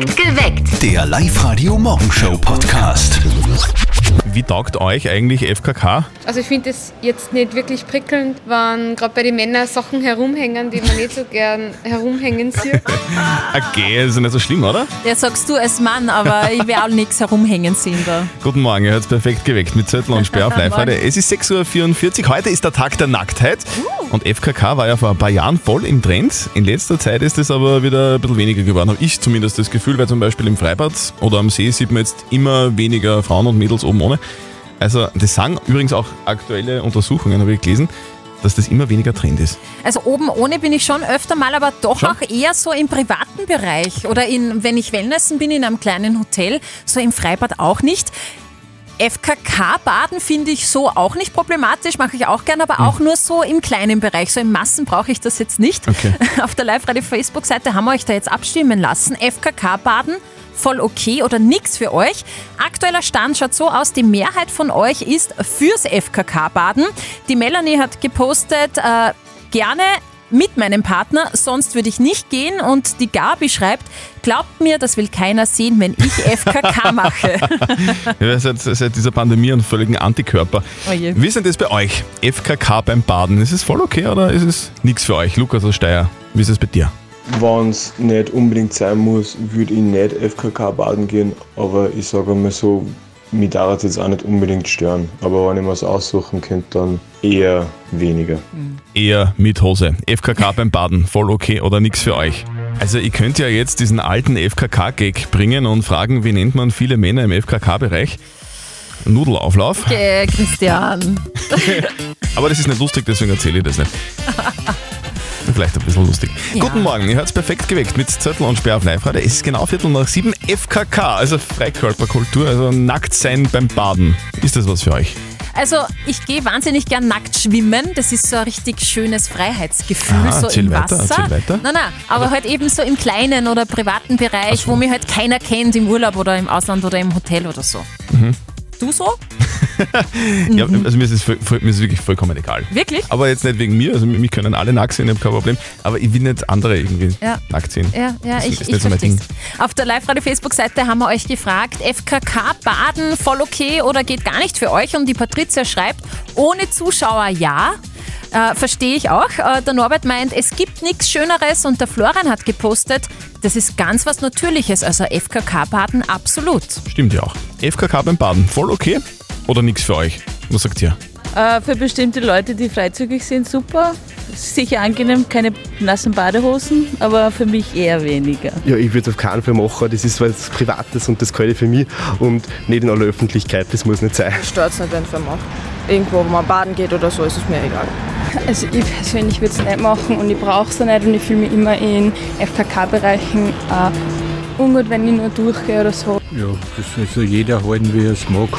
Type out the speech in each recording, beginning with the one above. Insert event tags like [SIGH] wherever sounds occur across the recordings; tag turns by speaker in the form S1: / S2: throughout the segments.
S1: Perfekt geweckt.
S2: Der Live-Radio-Morgenshow-Podcast.
S3: Wie taugt euch eigentlich FKK?
S4: Also ich finde es jetzt nicht wirklich prickelnd, wenn gerade bei den Männern Sachen herumhängen, die man nicht so gern herumhängen sieht.
S3: Okay, ist ja nicht so schlimm, oder?
S5: Ja, sagst du als Mann, aber ich will auch nichts herumhängen sehen da.
S3: Guten Morgen, ihr hört perfekt geweckt mit Zettel und Sperr auf live
S5: Morgen.
S3: heute. Es ist 6.44 Uhr, heute ist der Tag der Nacktheit. Und FKK war ja vor ein paar Jahren voll im Trend. In letzter Zeit ist es aber wieder ein bisschen weniger geworden, habe ich zumindest das Gefühl, weil zum Beispiel im Freibad oder am See sieht man jetzt immer weniger Frauen und Mädels oben ohne. Also das sagen übrigens auch aktuelle Untersuchungen, habe ich gelesen, dass das immer weniger Trend ist.
S5: Also oben ohne bin ich schon öfter mal, aber doch
S3: Schon?
S5: auch eher so im privaten Bereich. Oder in, wenn ich Wellnessen bin in einem kleinen Hotel, so im Freibad auch nicht. FKK-Baden finde ich so auch nicht problematisch, mache ich auch gern, aber auch nur so im kleinen Bereich. So im Massen brauche ich das jetzt nicht.
S3: Okay. [LAUGHS]
S5: Auf der Live-Radio-Facebook-Seite haben wir euch da jetzt abstimmen lassen. FKK-Baden, voll okay oder nix für euch. Aktueller Stand schaut so aus, die Mehrheit von euch ist fürs FKK-Baden. Die Melanie hat gepostet, äh, gerne mit meinem Partner, sonst würde ich nicht gehen. Und die Gabi schreibt, glaubt mir, das will keiner sehen, wenn ich FKK [LAUGHS] mache.
S3: Ja, seit, seit dieser Pandemie einen völligen Antikörper.
S5: Oh.
S3: Wie ist denn das bei euch? FKK beim Baden, ist es voll okay oder ist es nichts für euch? Lukas aus Steyr, wie ist es bei dir?
S6: Wenn es nicht unbedingt sein muss, würde ich nicht FKK baden gehen, aber ich sage mal so, mich darf es jetzt auch nicht unbedingt stören. Aber wenn ich mir es aussuchen könnte, dann eher weniger.
S3: Eher mit Hose. FKK beim Baden, voll okay oder nichts für euch? Also ihr könnt ja jetzt diesen alten FKK-Gag bringen und fragen, wie nennt man viele Männer im FKK-Bereich? Nudelauflauf.
S5: Okay, Christian. [LAUGHS]
S3: Aber das ist nicht lustig, deswegen erzähle ich das nicht. [LAUGHS] Vielleicht ein bisschen lustig.
S5: Ja.
S3: Guten Morgen, ihr hört geweckt geweckt mit Zettel und Sperr auf live -Radio. Es ist genau Viertel nach sieben. FKK, also Freikörperkultur, also nackt sein beim Baden. Ist das was für euch?
S5: Also ich gehe wahnsinnig gern nackt schwimmen. Das ist so ein richtig schönes Freiheitsgefühl,
S3: Ah,
S5: so im
S3: weiter,
S5: Wasser.
S3: weiter.
S5: Nein, nein, aber halt eben so im kleinen oder privaten Bereich,
S3: so.
S5: wo mich halt keiner kennt, im Urlaub oder im Ausland oder im Hotel oder so.
S3: Mhm.
S5: Du so? [LAUGHS]
S3: Ja, also mir ist, es mir ist es wirklich vollkommen egal.
S5: Wirklich?
S3: Aber jetzt nicht wegen mir, also mich können alle nackt sehen, ich habe kein Problem. Aber ich will nicht andere irgendwie
S5: Ja.
S3: nackt sehen.
S5: Ja, ja,
S3: Das
S5: ich,
S3: ist
S5: ich
S3: so mein Ding.
S5: Auf der Live-Radio-Facebook-Seite haben wir euch gefragt, FKK baden voll okay oder geht gar nicht für euch? Und die Patricia schreibt, ohne Zuschauer ja. Äh, Verstehe ich auch. Äh, der Norbert meint, es gibt nichts Schöneres und der Florian hat gepostet, das ist ganz was Natürliches, also FKK-Baden absolut.
S3: Stimmt ja auch. FKK beim Baden, voll okay oder nichts für euch? Was sagt ihr?
S7: Äh, für bestimmte Leute, die freizügig sind, super. Sicher angenehm, keine nassen Badehosen, aber für mich eher weniger.
S8: Ja, ich würde es auf keinen Fall machen. Das ist was Privates und das kann ich für mich und nicht in aller Öffentlichkeit. Das muss nicht sein.
S9: stört es nicht, wenn man macht. Irgendwo, wo man baden geht oder so, ist es mir egal.
S10: Also ich persönlich würde es nicht machen und ich brauche es auch nicht und ich fühle mich immer in FKK-Bereichen äh, ungut, wenn ich nur durchgehe oder so.
S11: Ja, das soll so jeder halten, wie er es mag.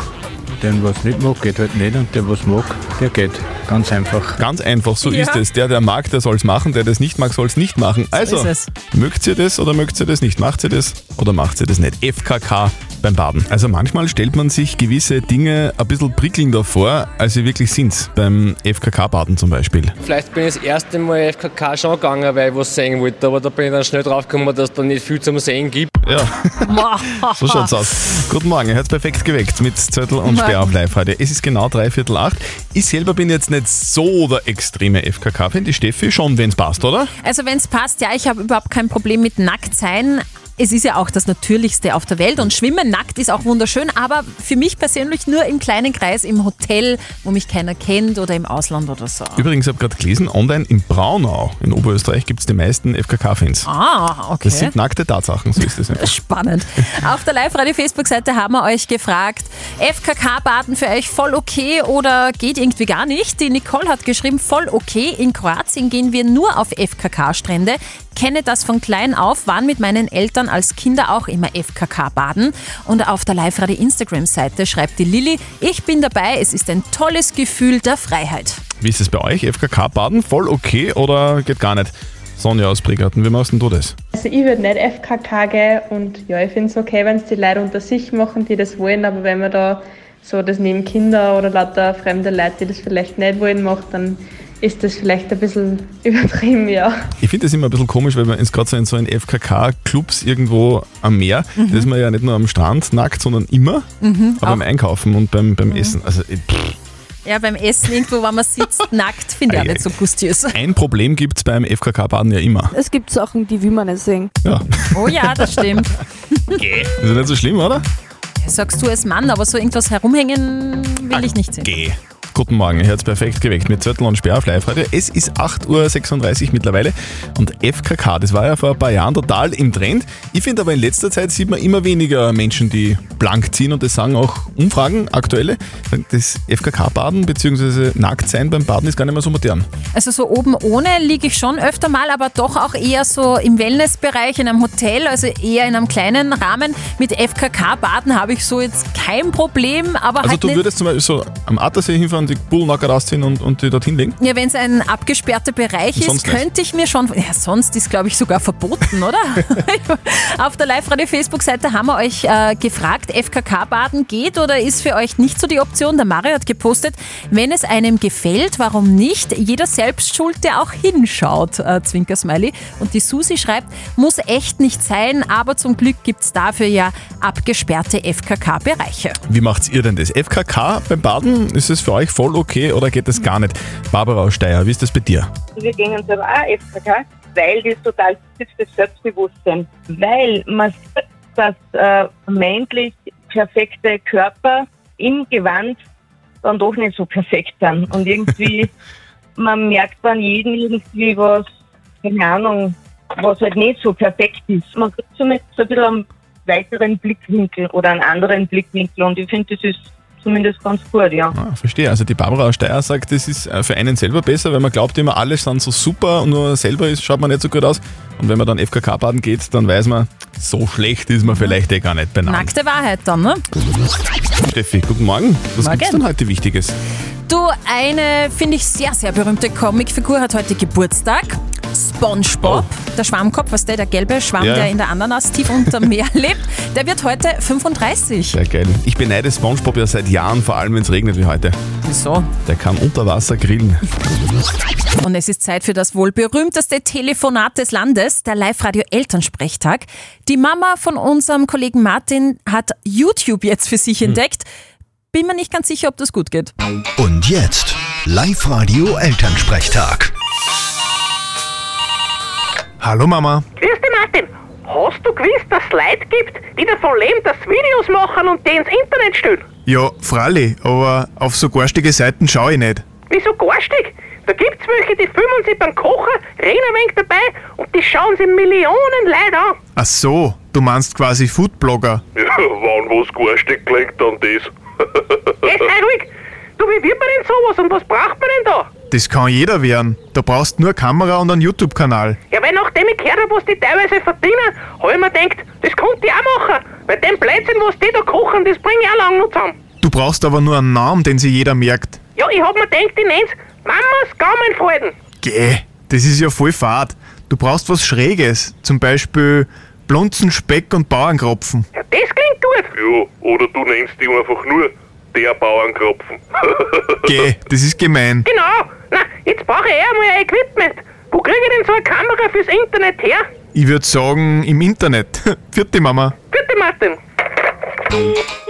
S11: Den, was nicht mag, geht halt nicht und der, was mag, der geht. Ganz einfach.
S3: Ganz einfach, so
S5: Ja.
S3: ist es. Der, der mag, der soll es machen, der das nicht mag, soll es nicht machen. Also,
S5: ist es.
S3: mögt ihr das oder mögt ihr das nicht? Macht ihr das oder macht ihr das nicht? FKK beim Baden. Also manchmal stellt man sich gewisse Dinge ein bisschen prickelnder vor, als sie wirklich sind. Beim FKK-Baden zum Beispiel.
S12: Vielleicht bin ich das erste Mal FKK schon gegangen, weil ich was sehen wollte, aber da bin ich dann schnell drauf gekommen, dass es da nicht viel zum Sehen gibt.
S3: Ja, so schaut's aus. Guten Morgen, ihr hört perfekt geweckt mit Zettel und Sperr auf live heute. Es ist genau dreiviertel acht. Ich selber bin jetzt nicht so der extreme FKK-Fan. Die Steffi schon, wenn's passt, oder?
S5: Also wenn es passt, ja, ich habe überhaupt kein Problem mit Nacktsein. Es ist ja auch das Natürlichste auf der Welt und Schwimmen nackt ist auch wunderschön, aber für mich persönlich nur im kleinen Kreis, im Hotel, wo mich keiner kennt oder im Ausland oder so.
S3: Übrigens, ich habe gerade gelesen, online in Braunau in Oberösterreich gibt es die meisten FKK-Fans.
S5: Ah, okay.
S3: Das sind nackte Tatsachen, so ist es einfach. [LAUGHS]
S5: Spannend. Auf der Live-Radio-Facebook-Seite haben wir euch gefragt, FKK-Baden für euch voll okay oder geht irgendwie gar nicht? Die Nicole hat geschrieben, voll okay. In Kroatien gehen wir nur auf FKK-Strände. Kenne das von klein auf, waren mit meinen Eltern als Kinder auch immer FKK-Baden. Und auf der Live-Radio-Instagram-Seite schreibt die Lilly, ich bin dabei, es ist ein tolles Gefühl der Freiheit.
S3: Wie ist es bei euch? FKK-Baden voll okay oder geht gar nicht? Sonja aus Bregarten, wie machst denn du das?
S10: Also ich würde nicht FKK gehen und ja, ich finde es okay, wenn es die Leute unter sich machen, die das wollen, aber wenn man da so das neben Kinder oder lauter fremde Leute, die das vielleicht nicht wollen, macht, dann ist das vielleicht ein bisschen [LAUGHS] übertrieben, ja.
S3: Ich finde das immer ein bisschen komisch, weil man gerade so in so in FKK-Clubs irgendwo am Meer, da ist man ja nicht nur am Strand nackt, sondern immer,
S5: Mhm,
S3: aber beim Einkaufen und beim, beim Essen. Also pff,
S5: Ja, beim Essen irgendwo, wenn man sitzt, [LAUGHS] nackt, finde ich auch nicht so gustiös.
S3: ein Problem gibt es beim FKK-Baden ja immer.
S1: Es gibt Sachen, die will man nicht sehen.
S3: Ja,
S5: Oh ja, das stimmt.
S3: ist ja nicht so schlimm, oder?
S5: Sagst du als Mann, aber so irgendwas herumhängen will ich nicht sehen.
S3: Geh. Guten Morgen, ihr hört perfekt geweckt mit Zettel und Sperr auf Live-Radio. Es ist 8.36 Uhr mittlerweile und FKK, das war ja vor ein paar Jahren total im Trend. Ich finde aber in letzter Zeit sieht man immer weniger Menschen, die blank ziehen und das sagen auch Umfragen, aktuelle. Das FKK-Baden bzw. Nacktsein beim Baden ist gar nicht mehr so modern.
S5: Also so oben ohne liege ich schon öfter mal, aber doch auch eher so im Wellnessbereich, in einem Hotel, also eher in einem kleinen Rahmen. Mit FKK-Baden habe ich so jetzt kein Problem, aber
S3: Also
S5: halt
S3: du würdest zum Beispiel so am Attersee hinfahren, die Bullnacker rausziehen und, und die dorthin legen?
S5: Ja, wenn es ein abgesperrter Bereich ist, könnte ich mir schon. Ja, sonst ist, glaube ich, sogar verboten, oder? [LAUGHS] Auf der Live-Radio-Facebook-Seite haben wir euch äh, gefragt, FKK-Baden geht oder ist für euch nicht so die Option? Der Mario hat gepostet, wenn es einem gefällt, warum nicht? Jeder selbst schuld, der auch hinschaut, äh, Zwinker-Smiley. Und die Susi schreibt, muss echt nicht sein, aber zum Glück gibt es dafür ja abgesperrte FKK-Bereiche.
S3: Wie macht ihr denn das? FKK beim Baden, ist es für euch voll okay oder geht das gar nicht? Barbara aus Steyr, wie ist das bei dir?
S2: Wir gehen selber auch FKK, weil das total hilft das Selbstbewusstsein. Weil man sieht, dass äh, männlich perfekte Körper im Gewand dann doch nicht so perfekt sind. Und irgendwie, [LAUGHS] man merkt bei jedem irgendwie was, keine Ahnung, was halt nicht so perfekt ist. Man kriegt somit so ein bisschen einen weiteren Blickwinkel oder einen anderen Blickwinkel und ich finde, das ist zumindest ganz gut, ja.
S3: Ah, verstehe. Also die Barbara aus Steyr sagt, das ist äh, für einen selber besser, weil man glaubt immer, alles sind so super und nur selber ist, schaut man nicht so gut aus. Und wenn man dann FKK-Baden geht, dann weiß man, so schlecht ist man vielleicht eh gar nicht beieinander.
S5: Nackte Wahrheit dann, ne?
S3: Steffi, guten Morgen. Was
S5: Morgen.
S3: gibt's denn heute Wichtiges?
S5: Du, eine, finde ich, sehr, sehr berühmte Comicfigur hat heute Geburtstag. SpongeBob, der Schwammkopf, was der, der gelbe Schwamm,
S3: Oh. Ja.
S5: der in der Ananas tief unter Meer [LAUGHS] lebt, der wird heute 35.
S3: Sehr geil. Ich beneide SpongeBob ja seit Jahren, vor allem wenn es regnet wie heute.
S5: Wieso?
S3: Der kann unter Wasser grillen.
S5: Und es ist Zeit für das wohl berühmteste Telefonat des Landes, der Live-Radio-Elternsprechtag. Die Mama von unserem Kollegen Martin hat YouTube jetzt für sich entdeckt. Bin mir nicht ganz sicher, ob das gut geht.
S13: Und jetzt Live-Radio Elternsprechtag.
S14: Hallo Mama.
S15: Grüß dich, Martin. Hast du gewusst, dass es Leute gibt, die davon leben, dass sie Videos machen und die ins Internet stellen?
S14: Ja, Fralli, aber auf so garstige Seiten schaue ich nicht.
S15: Wieso garstig? Da gibt's welche, die filmen sich beim Kochen, reden ein wenig dabei und die schauen sich Millionen Leute an.
S14: Ach so, du meinst quasi Foodblogger.
S16: Ja, wann was garstig klingt, dann das. [LAUGHS]
S15: Geh, sei ruhig. Du, wie wird man denn sowas und was braucht man denn da?
S14: Das kann jeder werden. Da brauchst nur Kamera und einen YouTube-Kanal.
S15: Ja, weil nachdem ich gehört habe, was die teilweise verdienen, habe ich mir gedacht, das könnte ich auch machen. Weil den Blödsinn, was die da kochen, das bringe ich auch lang noch zusammen.
S14: Du brauchst aber nur einen Namen, den sich jeder merkt.
S15: Ja, ich hab mir gedacht, ich nenn's Mamas Gaumenfalten.
S14: Geh, das ist ja voll fad. Du brauchst was Schräges. Zum Beispiel Blunzen, Speck und Bauernkropfen.
S15: Ja, das klingt gut.
S16: Ja, oder du nennst die einfach nur der Bauernkropfen. [LAUGHS]
S14: Geh, das ist gemein.
S15: Genau. Jetzt brauche ich eher mal ein Equipment. Wo kriege ich denn so eine Kamera fürs Internet her?
S14: Ich würde sagen, im Internet. [LAUGHS] Vierte Mama.
S15: Bitte, Martin.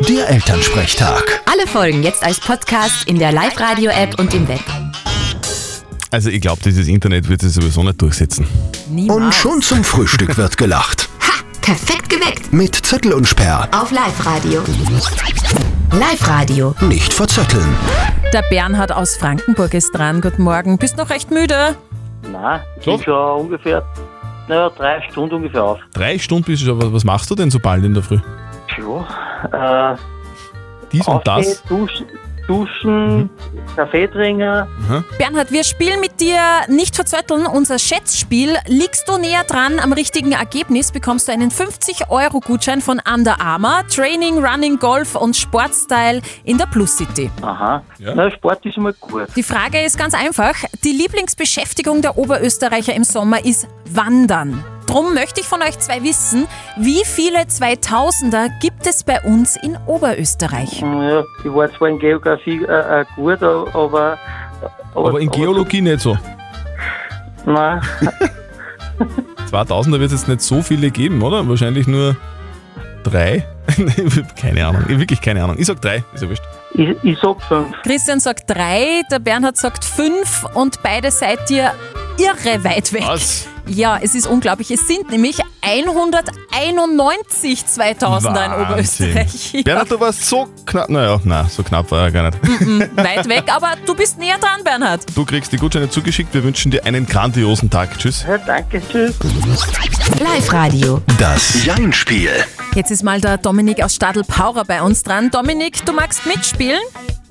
S13: Der Elternsprechtag.
S17: Alle Folgen jetzt als Podcast in der Live-Radio-App und im Web.
S3: Also ich glaube, dieses Internet wird sich sowieso nicht durchsetzen.
S13: Und schon zum Frühstück wird gelacht.
S17: Perfekt geweckt.
S13: Mit Zettel und Sperr.
S17: Auf Live-Radio. Live-Radio.
S13: Nicht verzetteln.
S5: Der Bernhard aus Frankenburg ist dran. Guten Morgen. Bist noch recht müde?
S18: Nein, ich bin schon ungefähr, naja, drei Stunden ungefähr auf.
S3: Drei Stunden bist du schon, aber was machst du denn so bald in der Früh?
S18: Ja, äh,
S3: Dies und das?
S18: duschen, duschen Kaffee trinken.
S5: Bernhard, wir spielen mit dir nicht verzötteln, unser Schätzspiel. Liegst du näher dran am richtigen Ergebnis, bekommst du einen 50-Euro-Gutschein von Under Armour, Training, Running, Golf und Sportstyle in der Plus City.
S18: Aha, na, Sport ist immer gut.
S5: Die Frage ist ganz einfach. Die Lieblingsbeschäftigung der Oberösterreicher im Sommer ist Wandern. Drum möchte ich von euch zwei wissen, wie viele 2000er gibt es bei uns in Oberösterreich?
S18: Ja, ich war zwar in Geografie äh, äh, gut, a- aber
S3: Aber in Geologie nicht so.
S18: Nein.
S3: 2000, da wird es jetzt nicht so viele geben, oder? Wahrscheinlich nur drei. [LAUGHS] keine Ahnung, wirklich keine Ahnung. Ich sag drei, ist ja wurscht.
S18: Ich, ich sag fünf.
S5: Christian sagt drei, der Bernhard sagt fünf und beide seid ihr irre weit weg.
S3: Was?
S5: Ja, es ist unglaublich. Es sind nämlich 191 2000er in Oberösterreich. [LAUGHS]
S3: Bernhard, du warst so knapp. Naja, nein, so knapp war er gar nicht.
S5: Mhm, weit weg, aber du bist näher dran, Bernhard.
S3: Du kriegst die Gutscheine zugeschickt. Wir wünschen dir einen grandiosen Tag. Tschüss.
S18: Ja, danke, tschüss.
S17: Live-Radio.
S13: Das Jein-Spiel.
S5: Jetzt ist mal der Dominik aus Stadl-Paurer bei uns dran. Dominik, du magst mitspielen?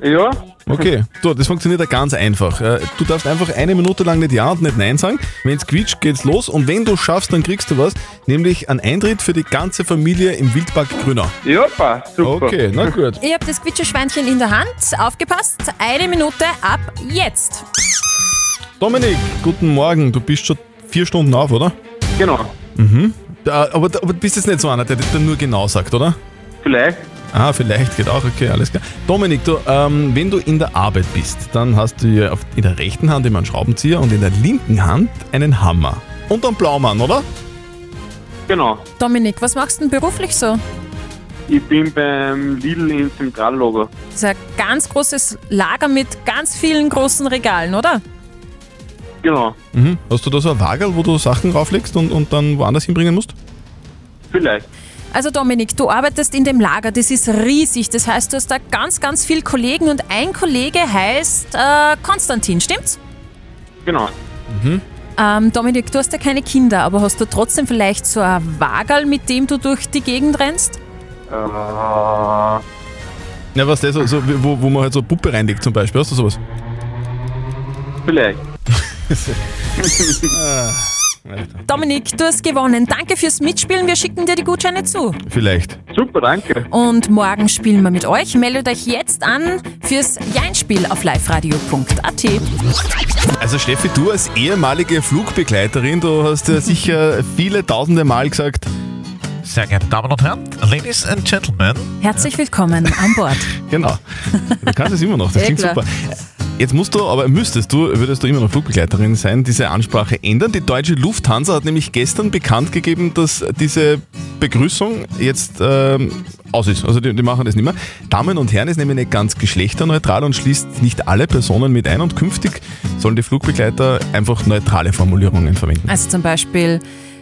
S18: Ja.
S3: Okay, du, das funktioniert ja ganz einfach. Äh, Du darfst einfach eine Minute lang nicht Ja und nicht Nein sagen. Wenn es quietscht, geht's los. Und wenn du schaffst, dann kriegst du was. Nämlich einen Eintritt für die ganze Familie im Wildpark Grünau.
S18: Ja, passt. Super.
S3: Okay, na gut. [LAUGHS]
S5: Ihr habt das Quitscheschweinchen in der Hand. Aufgepasst, eine Minute ab jetzt.
S3: Dominik, guten Morgen. Du bist schon vier Stunden auf, oder?
S18: Genau.
S3: Mhm. Da, aber, aber du bist jetzt nicht so einer, der das dann nur genau sagt, oder?
S18: Vielleicht.
S3: Ah, vielleicht geht auch, okay, alles klar. Dominik, du, ähm, wenn du in der Arbeit bist, dann hast du ja auf, in der rechten Hand immer einen Schraubenzieher und in der linken Hand einen Hammer. Und einen Blaumann, oder?
S18: Genau.
S5: Dominik, was machst du denn beruflich so?
S18: Ich bin beim Lidl im Zentrallager.
S5: Das ist ein ganz großes Lager mit ganz vielen großen Regalen, oder?
S18: Genau.
S3: Mhm. Hast du da so ein Wagel, wo du Sachen rauflegst und, und dann woanders hinbringen musst?
S18: Vielleicht.
S5: Also Dominik, du arbeitest in dem Lager, das ist riesig. Das heißt, du hast da ganz, ganz viele Kollegen und ein Kollege heißt äh, Konstantin, stimmt's?
S18: Genau.
S3: Mhm.
S5: Ähm, Dominik, du hast ja keine Kinder, aber hast du trotzdem vielleicht so ein Wagel, mit dem du durch die Gegend rennst?
S18: Äh,
S3: Ja, was das, so, so, wo, wo man halt so eine Puppe reinlegt zum Beispiel. Hast du sowas?
S18: vielleicht. [LAUGHS] [LAUGHS]
S3: Ah,
S5: Dominik, du hast gewonnen. Danke fürs Mitspielen. Wir schicken dir die Gutscheine zu.
S3: Vielleicht.
S18: Super, danke.
S5: Und morgen spielen wir mit euch. Meldet euch jetzt an fürs Jeinspiel auf liveradio.at.
S3: Also Steffi, du als ehemalige Flugbegleiterin, du hast ja sicher viele tausende Mal gesagt,
S19: Sehr geehrte Damen und Herren, Ladies and Gentlemen.
S5: Herzlich willkommen an Bord. [LAUGHS]
S3: genau. Du kannst es immer noch, das klingt super. Jetzt musst du, aber müsstest du, würdest du immer noch Flugbegleiterin sein, diese Ansprache ändern. Die deutsche Lufthansa hat nämlich gestern bekannt gegeben, dass diese Begrüßung jetzt ähm, aus ist. Also die, die machen das nicht mehr. Damen und Herren ist nämlich nicht ganz geschlechterneutral und schließt nicht alle Personen mit ein und künftig sollen die Flugbegleiter einfach neutrale Formulierungen verwenden.
S5: Also zum Beispiel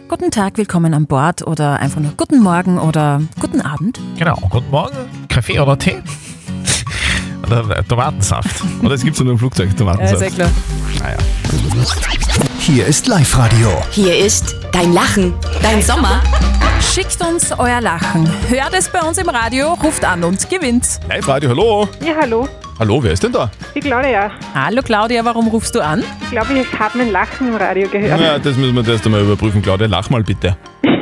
S5: Guten Tag, willkommen an Bord oder einfach nur Guten Morgen oder Guten Abend.
S19: Genau, guten Morgen. Kaffee oder Tee? Oder Tomatensaft.
S3: Oder es gibt so nur im Flugzeug Tomatensaft.
S5: klar.
S3: Naja.
S13: Hier ist Live-Radio.
S17: Hier ist dein Lachen, dein Sommer.
S5: Schickt uns euer Lachen. Hört es bei uns im Radio, ruft an und gewinnt.
S3: Live Radio, hallo.
S20: Ja, hallo.
S3: Hallo, wer ist denn da?
S20: Die Claudia.
S5: Hallo Claudia, warum rufst du an?
S20: Ich glaube, ich habe mein Lachen im Radio gehört.
S3: Ja, das müssen wir erst einmal überprüfen, Claudia. Lach mal bitte. [LAUGHS]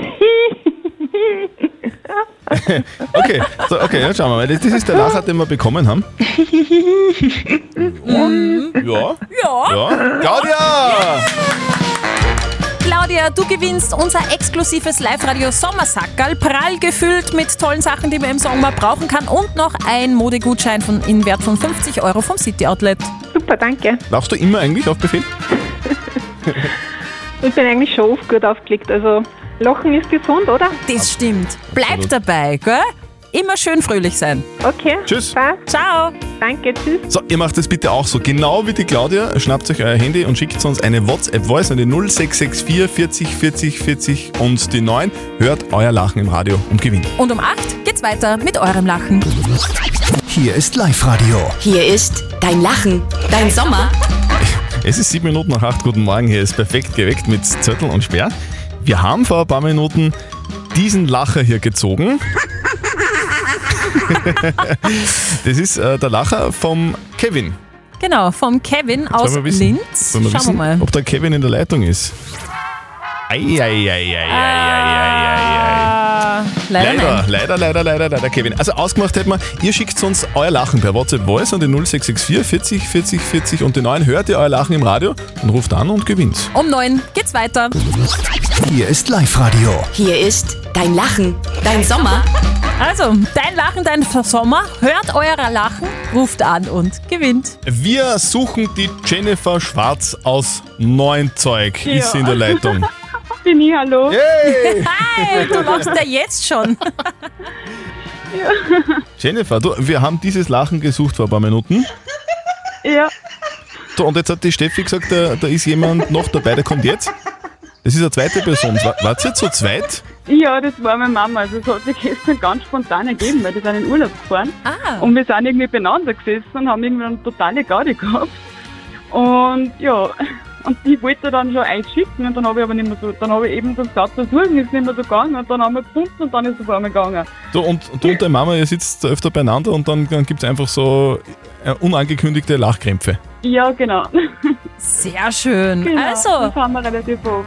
S3: [LAUGHS] okay, so, okay, jetzt schauen wir mal. Das, das ist der Lacher, den wir bekommen haben. [LAUGHS] Ja.
S5: Ja.
S3: Ja. Claudia!
S5: Claudia, du gewinnst unser exklusives Live-Radio Sommersackerl, prall gefüllt mit tollen Sachen, die man im Sommer brauchen kann und noch ein Modegutschein von, in Wert von 50 Euro vom City Outlet.
S20: Super, danke.
S3: Lachst du immer eigentlich auf Befehl? [LAUGHS]
S20: Ich bin eigentlich schon oft gut aufgelegt. Also, Lachen ist gesund, oder?
S5: Das stimmt. Bleib dabei, gell? Immer schön fröhlich sein.
S20: Okay.
S3: Tschüss.
S20: Passt.
S5: Ciao.
S20: Danke, tschüss.
S3: So, ihr macht das bitte auch so. Genau wie die Claudia, schnappt euch euer Handy und schickt uns eine WhatsApp-Voice an die 0664 40 40 40 und die 9. Hört euer Lachen im Radio und gewinnt.
S5: Und um 8 geht's weiter mit eurem Lachen.
S13: Hier ist Live-Radio.
S17: Hier ist dein Lachen, dein Sommer.
S3: Es ist sieben Minuten nach acht. Guten Morgen. Hier ist perfekt geweckt mit Zettel und Sperr. Wir haben vor ein paar Minuten diesen Lacher hier gezogen. das ist äh, der Lacher vom Kevin.
S5: Genau, vom Kevin aus
S3: wissen,
S5: Linz.
S3: wollen wir
S5: Schauen
S3: wissen,
S5: wir mal.
S3: ob der Kevin in der Leitung ist. Eieieiei.
S5: Ah, leider,
S3: Leider,
S5: nein.
S3: leider, leider, leider, leider, Kevin. Also ausgemacht hätten wir, ihr schickt uns euer Lachen per WhatsApp Voice an die 0664 40 40 40 und die 9 hört ihr euer Lachen im Radio und ruft an und gewinnt.
S5: Um 9 geht's weiter.
S13: Hier ist Live-Radio.
S17: Hier ist dein Lachen, dein Sommer.
S5: Also, dein Lachen, dein Sommer. Hört eurer Lachen, ruft an und gewinnt.
S3: Wir suchen die Jennifer Schwarz aus Neunzeug.
S20: Ja.
S3: Ist sie in der Leitung? [LAUGHS]
S20: Bin ich, hallo? [LAUGHS]
S5: Hi, du lachst ja jetzt schon. [LAUGHS]
S3: Jennifer, du, wir haben dieses Lachen gesucht vor ein paar Minuten.
S20: Ja.
S3: So, und jetzt hat die Steffi gesagt, da, da ist jemand noch dabei, der kommt jetzt. Das ist eine zweite Person. War, wart ihr zu zweit?
S20: Ja, das war meine Mama. Also es hat sich gestern ganz spontan ergeben, weil die sind in Urlaub gefahren.
S5: Ah.
S20: Und wir sind irgendwie beieinander gesessen und haben irgendwie eine totale Gaudi gehabt. Und ja, und ich wollte dann schon einschicken und dann habe ich aber nicht mehr so, dann habe ich eben so gesagt, das suchen ist nicht mehr so gegangen und dann haben wir gefunden und dann ist es auf einmal gegangen.
S3: Du und, du und deine Mama, ihr sitzt öfter beieinander und dann, dann gibt es einfach so äh, unangekündigte Lachkrämpfe.
S20: Ja, genau.
S5: Sehr schön.
S20: genau
S5: Also,
S20: Das haben wir relativ oft.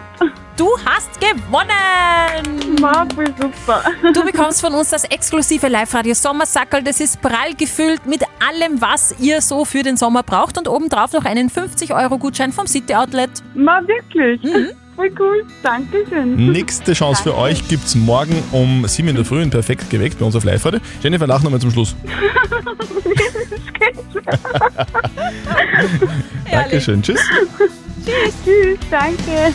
S5: Du hast gewonnen.
S20: Ma, voll super.
S5: Du bekommst von uns das exklusive Live-Radio Sommersackerl. Das ist prall gefüllt mit allem, was ihr so für den Sommer braucht und obendrauf noch einen 50-Euro-Gutschein vom City Outlet.
S20: Ma, wirklich?
S5: Mhm.
S20: Voll cool. Dankeschön.
S3: Nächste Chance für euch gibt es morgen um 7 in der Früh in Perfekt geweckt bei uns auf Live-Radio. Jennifer, lach nochmal zum Schluss. [LAUGHS] Dankeschön, tschüss. [LAUGHS]
S20: Tschüss, tschüss, danke.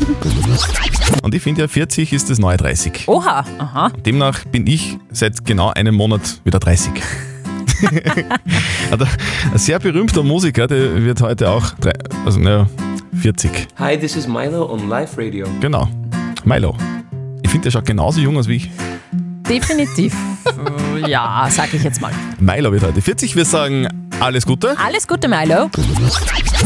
S3: Und ich finde ja, 40 ist das neue 30.
S5: Oha, aha.
S3: Demnach bin ich seit genau einem Monat wieder 30. [LAUGHS] Also, Ein sehr berühmter Musiker, der wird heute auch drei, also, naja, 40.
S21: Hi, this is Milo on Live Radio.
S3: Genau. Milo. Ich finde, der schaut genauso jung aus wie ich.
S5: Definitiv. Ja, sag ich jetzt mal.
S3: Milo wird heute 40. Wir sagen alles Gute.
S5: Alles Gute, Milo.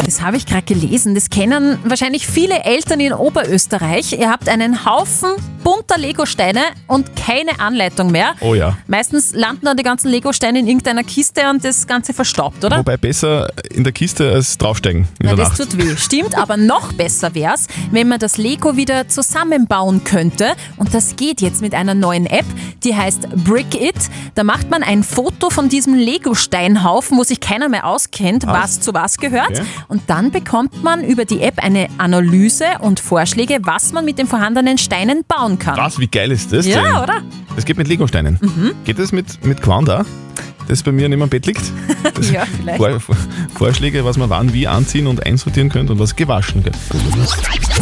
S5: Das habe ich gerade gelesen. Das kennen wahrscheinlich viele Eltern in Oberösterreich. Ihr habt einen Haufen bunter Legosteine und keine Anleitung mehr.
S3: Oh ja.
S5: Meistens landen dann die ganzen Legosteine in irgendeiner Kiste und das Ganze verstaubt, oder?
S3: Wobei besser in der Kiste als draufsteigen in
S5: Na,
S3: der
S5: das
S3: Nacht.
S5: tut weh. Stimmt, aber noch besser wäre es, wenn man das Lego wieder zusammenbauen könnte. Und das geht jetzt mit einer neuen App, die heißt Brick It. Da macht man ein Foto von diesem Lego-Steinhaufen, wo sich keiner mehr auskennt,
S3: Was?
S5: was zu was gehört.
S3: Okay.
S5: Und dann bekommt man über die App eine Analyse und Vorschläge, was man mit den vorhandenen Steinen bauen kann.
S3: Was, wie geil ist das
S5: Ja,
S3: denn?
S5: oder?
S3: Das geht mit Legosteinen.
S5: Mhm.
S3: Geht das mit, mit Quanda, das bei mir neben dem Bett liegt? [LAUGHS]
S5: Ja, vielleicht.
S3: Vor, Vor- Vorschläge, was man wann wie anziehen und einsortieren könnte und was gewaschen könnte.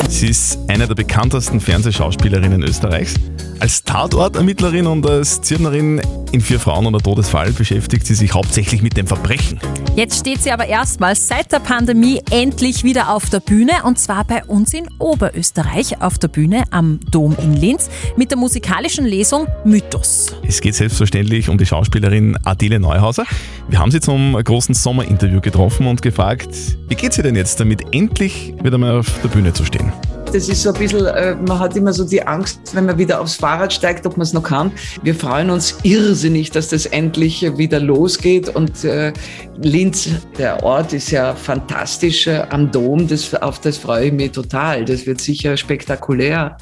S3: Sie ist eine der bekanntesten Fernsehschauspielerinnen Österreichs. Als Tatortermittlerin und als Zirnerin in Vier Frauen und der Todesfall beschäftigt sie sich hauptsächlich mit dem Verbrechen.
S5: Jetzt steht sie aber erstmals seit der Pandemie endlich wieder auf der Bühne und zwar bei uns in Oberösterreich auf der Bühne am Dom in Linz mit der musikalischen Lesung Mythos.
S3: Es geht selbstverständlich um die Schauspielerin Adele Neuhauser. Wir haben sie zum großen Sommerinterview getroffen und gefragt, wie geht sie denn jetzt damit, endlich wieder mal auf der Bühne zu stehen?
S22: Das ist so ein bisschen, äh, man hat immer so die Angst, wenn man wieder aufs Fahrrad steigt, ob man es noch kann. Wir freuen uns irrsinnig, dass das endlich wieder losgeht. Und äh, Linz, der Ort, ist ja fantastisch äh, am Dom. Das, auf das freue ich mich total. Das wird sicher spektakulär.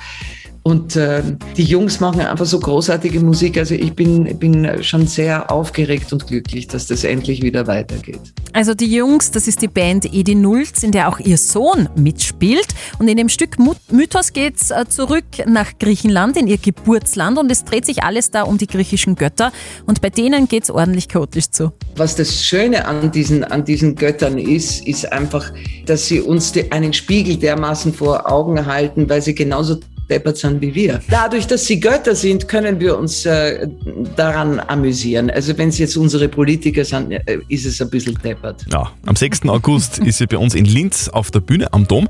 S22: Und äh, die Jungs machen einfach so großartige Musik. Also ich bin, bin schon sehr aufgeregt und glücklich, dass das endlich wieder weitergeht.
S5: Also die Jungs, das ist die Band Edi Nulz, in der auch ihr Sohn mitspielt. Und in dem Stück Mythos geht's äh, zurück nach Griechenland, in ihr Geburtsland. Und es dreht sich alles da um die griechischen Götter. Und bei denen geht's ordentlich chaotisch zu.
S22: Was das Schöne an diesen, an diesen Göttern ist, ist einfach, dass sie uns die, einen Spiegel dermaßen vor Augen halten, weil sie genauso deppert sind wie wir. Dadurch, dass sie Götter sind, können wir uns äh, daran amüsieren. Also wenn es jetzt unsere Politiker sind, äh, ist es ein bisschen deppert.
S3: Ja, am 6. August ist sie bei uns in Linz auf der Bühne am Dom.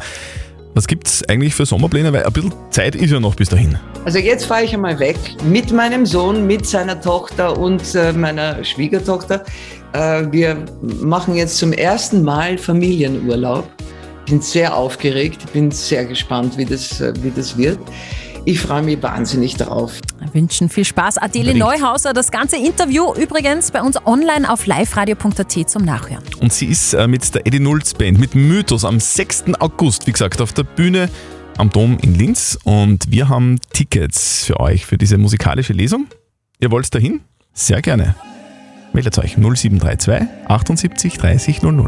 S3: Was gibt es eigentlich für Sommerpläne? Weil ein bisschen Zeit ist ja noch bis dahin.
S22: Also jetzt fahre ich einmal weg mit meinem Sohn, mit seiner Tochter und äh, meiner Schwiegertochter. Äh, wir machen jetzt zum ersten Mal Familienurlaub. Ich bin sehr aufgeregt, bin sehr gespannt, wie das, äh, wie das wird. Ich freue mich wahnsinnig drauf.
S5: Wir wünschen viel Spaß. Adele
S22: Unbedingt.
S5: Neuhauser, das ganze Interview übrigens bei uns online auf liveradio.at zum Nachhören.
S3: Und sie ist äh, mit der Eddie Nulz Band, mit Mythos am 6. August, wie gesagt, auf der Bühne am Dom in Linz. Und wir haben Tickets für euch, für diese musikalische Lesung. Ihr wollt dahin? Sehr gerne. Meldet euch 0732 78 30 00.